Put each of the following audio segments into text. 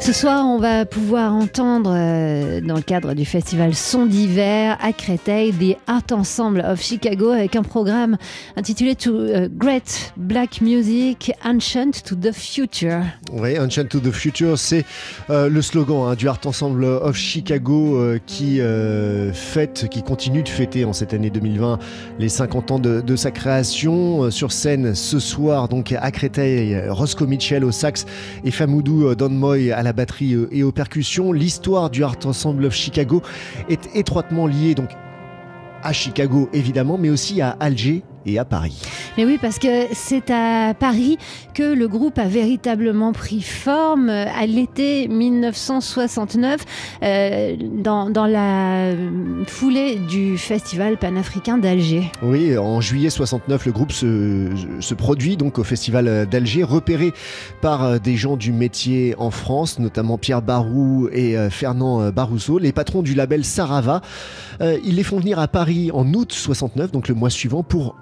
Ce soir, on va pouvoir entendre, euh, dans le cadre du festival Son d'hiver à Créteil, des Art Ensemble of Chicago avec un programme intitulé To euh, Great Black Music, Ancient to the Future. Oui, Ancient to the Future, c'est euh, le slogan hein, du Art Ensemble of Chicago qui fête, qui continue de fêter en cette année 2020 les 50 ans de, sa création. Sur scène ce soir, donc à Créteil, Roscoe Mitchell au sax et Famoudou Donmoy à la batterie euh, et aux percussions. L'histoire du Art Ensemble of Chicago est étroitement liée donc à Chicago évidemment, mais aussi à Alger et à Paris. Mais oui, parce que c'est à Paris que le groupe a véritablement pris forme euh, à l'été 1969, euh, dans, dans la foulée du festival panafricain d'Alger. Oui, en juillet 69, le groupe se, se produit donc au festival d'Alger, repéré par euh, des gens du métier en France, notamment Pierre Barou et euh, Fernand euh, Barousseau, les patrons du label Sarava. Euh, ils les font venir à Paris en août 69, donc le mois suivant, pour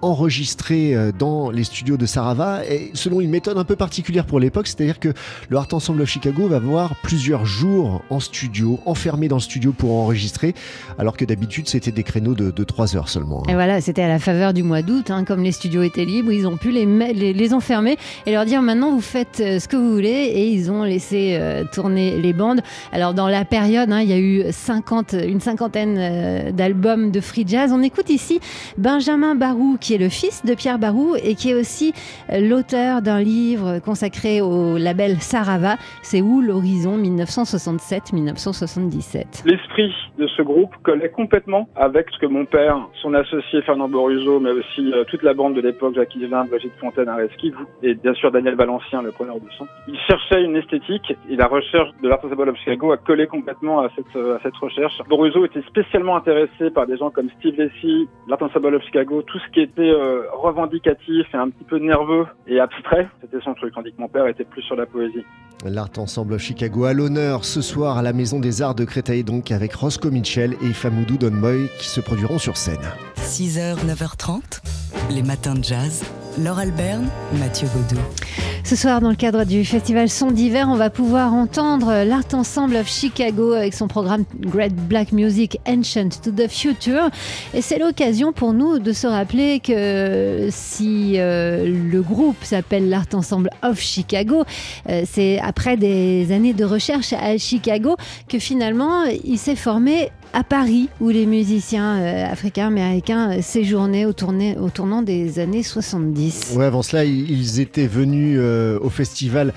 euh, dans les studios de Sarava, et selon une méthode un peu particulière pour l'époque, c'est-à-dire que le Art Ensemble of Chicago va avoir plusieurs jours en studio, enfermé dans le studio pour enregistrer, alors que d'habitude c'était des créneaux de, de 3 heures seulement. hein. Et voilà, c'était à la faveur du mois d'août, hein, comme les studios étaient libres, ils ont pu les, les, enfermer et leur dire maintenant vous faites euh, ce que vous voulez et ils ont laissé euh, tourner les bandes. Alors dans la période, hein, il y a eu 50, une cinquantaine d'albums de free jazz. On écoute ici Benjamin Barou, qui est le fils de Pierre Barou et qui est aussi euh, l'auteur d'un livre consacré au label Sarava. C'est où l'horizon 1967-1977 L'esprit de ce groupe collait complètement avec ce que mon père, son associé Fernand Boruso, mais aussi euh, toute la bande de l'époque, Jacques Higelin, Brigitte Fontaine, Areski, et bien sûr Daniel Valencien, le preneur de son. Ils cherchaient une esthétique et la recherche de l'Art of Chicago a collé complètement à cette, euh, recherche. Boruso était spécialement intéressé par des gens comme Steve Lacy, l'Art Ensemble of Chicago, tout ce qui était euh, revendicatif et un petit peu nerveux et abstrait, c'était son truc, tandis que mon père était plus sur la poésie. L'Art Ensemble Chicago à l'honneur ce soir à la Maison des Arts de Créteil, donc avec Roscoe Mitchell et Famoudou Donmoy qui se produiront sur scène. 6h, 9h30. Les matins de jazz. Laure Alberne, Mathieu Baudou. Ce soir, dans le cadre du festival Son d'hiver, on va pouvoir entendre l'Art Ensemble of Chicago avec son programme Great Black Music Ancient to the Future. Et c'est l'occasion pour nous de se rappeler que si euh, le groupe s'appelle l'Art Ensemble of Chicago, euh, c'est après des années de recherche à Chicago que finalement il s'est formé à Paris, où les musiciens euh, africains, américains euh, séjournaient au, tournant des années 70. Ouais, avant cela, ils étaient venus euh, au festival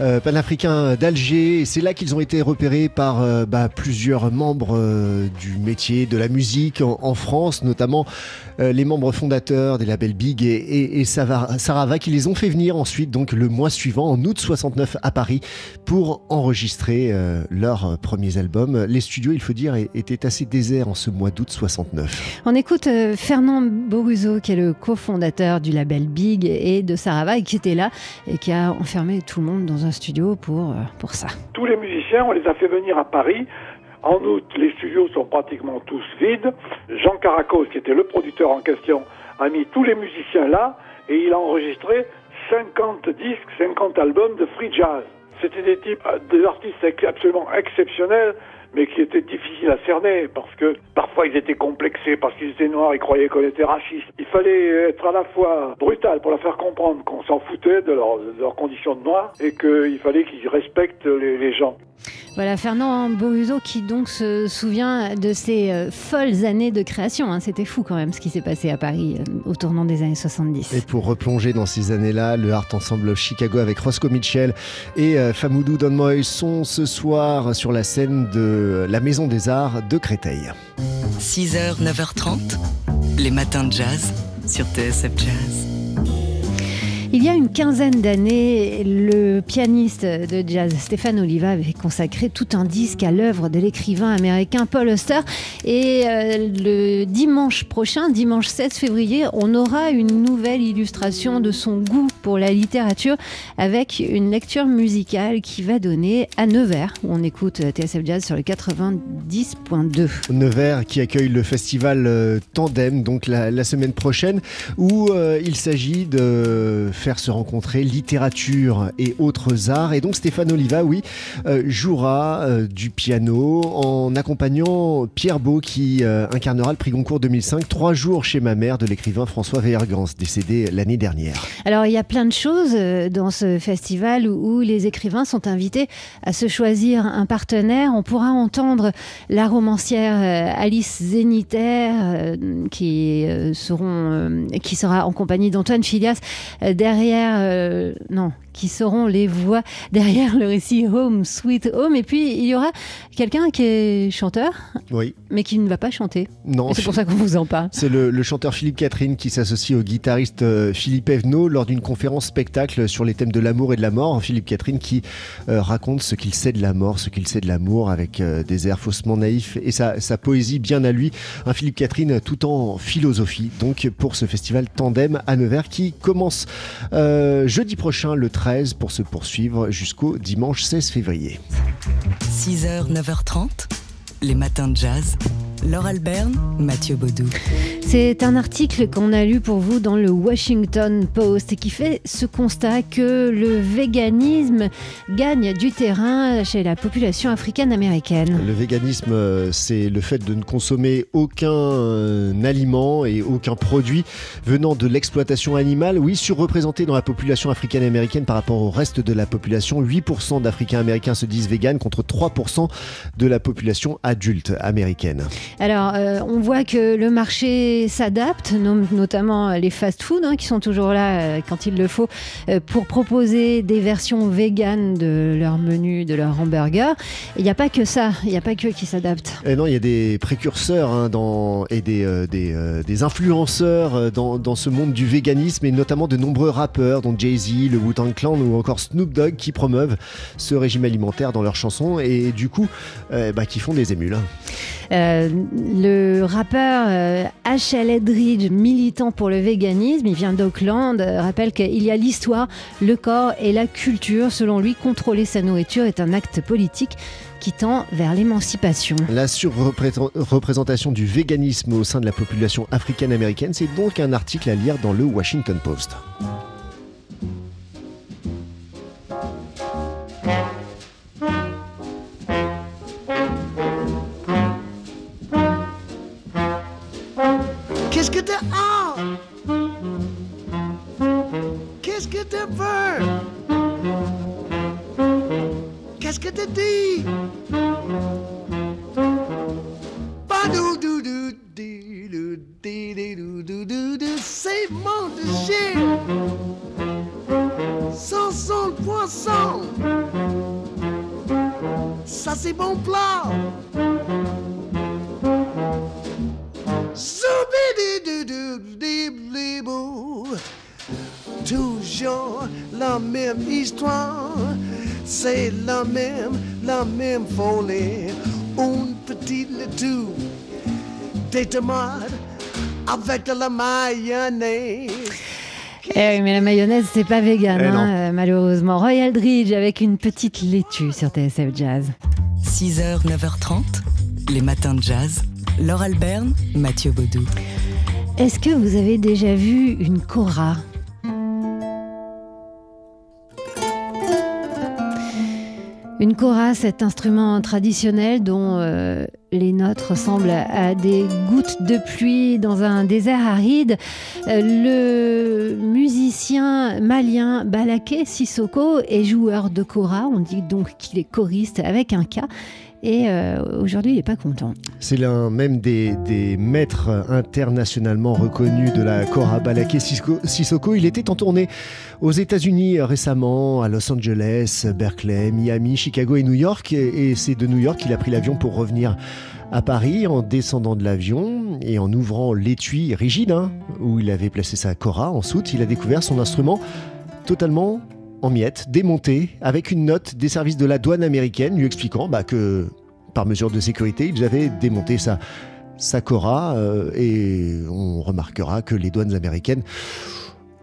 euh, panafricain d'Alger c'est là qu'ils ont été repérés par euh, bah, plusieurs membres du métier de la musique en, France, notamment les membres fondateurs des labels Big et, Sarava qui les ont fait venir ensuite, donc le mois suivant, en août 69 à Paris, pour enregistrer leurs premiers albums. Les studios, il faut dire, é- étaient assez déserts en ce mois d'août 69. On écoute euh, Fernand Boruso, qui est le cofondateur du label Big et de Sarava, et qui était là et qui a enfermé tout le monde dans un studio pour, euh, pour ça. Tous les musiciens, on les a fait venir à Paris. En août, les studios sont pratiquement tous vides. Jean Caracos, qui était le producteur en question, a mis tous les musiciens là et il a enregistré 50 disques, 50 albums de free jazz. C'était des types, euh, des artistes absolument exceptionnels, mais qui étaient difficiles à cerner parce que parfois ils étaient complexés parce qu'ils étaient noirs, ils croyaient qu'on était racistes. Il fallait être à la fois brutal pour leur faire comprendre qu'on s'en foutait de, leur- leurs conditions de noirs et qu'il fallait qu'ils respectent les- les gens. Voilà, Fernand Boruso qui donc se souvient de ces euh, folles années de création. hein. C'était fou quand même ce qui s'est passé à Paris euh, au tournant des années 70. Et pour replonger dans ces années-là, le Art Ensemble Chicago avec Roscoe Mitchell et euh, Famoudou Donmoy sont ce soir sur la scène de la Maison des Arts de Créteil. 6h, 9h30. Les matins de jazz sur TSF Jazz. Il y a une quinzaine d'années, le pianiste de jazz Stéphane Oliva avait consacré tout un disque à l'œuvre de l'écrivain américain Paul Auster. Et euh, le dimanche prochain, dimanche 16 février, on aura une nouvelle illustration de son goût pour la littérature avec une lecture musicale qui va donner à Nevers, où on écoute TSF Jazz sur le 90.2. Nevers qui accueille le festival euh, Tandem, donc la, semaine prochaine, où euh, il s'agit de faire se rencontrer littérature et autres arts. Et donc Stéphane Oliva, oui, euh, jouera euh, du piano en accompagnant Pierre Beau qui euh, incarnera le prix Goncourt 2005, trois jours chez ma mère de l'écrivain François Veergans, décédé l'année dernière. Alors il y a plein de choses dans ce festival où, les écrivains sont invités à se choisir un partenaire. On pourra entendre la romancière Alice Zénitaire qui, seront, qui sera en compagnie d'Antoine Filias derrière, euh, non, qui seront les voix derrière le récit Home Sweet Home. Et puis il y aura quelqu'un qui est chanteur, oui. mais qui ne va pas chanter. Non, c'est pour ça qu'on vous en parle. C'est le, chanteur Philippe Catherine qui s'associe au guitariste euh, Philippe Evenot lors d'une conférence spectacle sur les thèmes de l'amour et de la mort. Philippe Catherine qui euh, raconte ce qu'il sait de la mort, ce qu'il sait de l'amour avec euh, des airs faussement naïfs et sa, sa, poésie bien à lui. Un Philippe Catherine tout en philosophie. Donc pour ce festival Tandem à Nevers qui commence jeudi prochain le 13 pour se poursuivre jusqu'au dimanche 16 février. 6h, 9h30, les matins de jazz. Laure Alberne, Mathieu Baudou. C'est un article qu'on a lu pour vous dans le Washington Post et qui fait ce constat que le véganisme gagne du terrain chez la population africaine-américaine. Le véganisme, c'est le fait de ne consommer aucun euh, aliment et aucun produit venant de l'exploitation animale. Oui, surreprésenté dans la population africaine-américaine par rapport au reste de la population. 8% d'Africains-Américains se disent véganes contre 3% de la population adulte américaine. Alors, euh, on voit que le marché s'adapte, notamment les fast-foods hein, qui sont toujours là euh, quand il le faut euh, pour proposer des versions véganes de leur menu, de leur hamburger. Il n'y a pas que ça, il n'y a pas que qui s'adaptent. Eh non, il y a des précurseurs hein, dans, et des, des, influenceurs dans, dans, ce monde du véganisme et notamment de nombreux rappeurs, dont Jay-Z, le Wu-Tang Clan ou encore Snoop Dogg qui promeuvent ce régime alimentaire dans leurs chansons et du coup bah, qui font des émules. Euh, le rappeur H.L. Euh, Edridge, militant pour le véganisme, il vient d'Auckland, euh, rappelle qu'il y a l'histoire, le corps et la culture. Selon lui, contrôler sa nourriture est un acte politique qui tend vers l'émancipation. La surreprésentation du véganisme au sein de la population africaine-américaine, c'est donc un article à lire dans le Washington Post. Qu'est-ce que tu dis C'est mon Sans son poisson Ça c'est bon plat Toujours la même histoire c'est la même, la même folie. Une petite laitue, des tomates avec de la mayonnaise. Eh oui, mais la mayonnaise, c'est pas vegan, eh hein, malheureusement. Royal Dridge avec une petite laitue sur TSF Jazz. 6h, 9h30, les matins de jazz. Laure Alberne, Mathieu Baudou. Est-ce que vous avez déjà vu une cora? Une kora, cet instrument traditionnel dont euh, les notes ressemblent à des gouttes de pluie dans un désert aride. Euh, le musicien malien Balaké Sissoko est joueur de kora. On dit donc qu'il est choriste avec un K. Et euh, aujourd'hui, il n'est pas content. C'est l'un même des, maîtres internationalement reconnus de la Kora Balaké Sissoko. Il était en tournée aux États-Unis récemment, à Los Angeles, Berkeley, Miami, Chicago et New York. Et c'est de New York qu'il a pris l'avion pour revenir à Paris en descendant de l'avion et en ouvrant l'étui rigide hein, où il avait placé sa Cora en soute, il a découvert son instrument totalement en miettes, démonté, avec une note des services de la douane américaine lui expliquant bah, que, par mesure de sécurité, ils avaient démonté sa, Cora euh, et on remarquera que les douanes américaines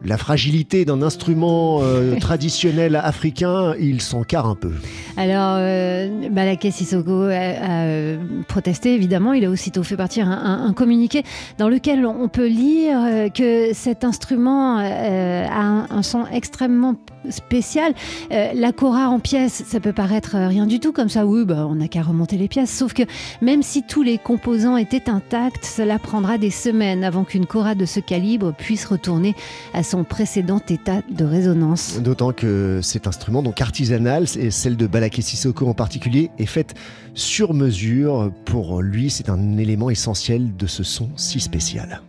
la fragilité d'un instrument euh, traditionnel africain, il s'encarre un peu. Alors, euh, Balaké Sissoko a, a, protesté, évidemment. Il a aussitôt fait partir un, un, un communiqué dans lequel on peut lire euh, que cet instrument euh, a un, un, son extrêmement spécial. Euh, la cora en pièces, ça peut paraître rien du tout comme ça. Oui, bah, on n'a qu'à remonter les pièces. Sauf que même si tous les composants étaient intacts, cela prendra des semaines avant qu'une cora de ce calibre puisse retourner à son précédent état de résonance. D'autant que cet instrument, donc artisanal, et celle de Balaké Sissoko en particulier, est faite sur mesure. Pour lui, c'est un élément essentiel de ce son si spécial.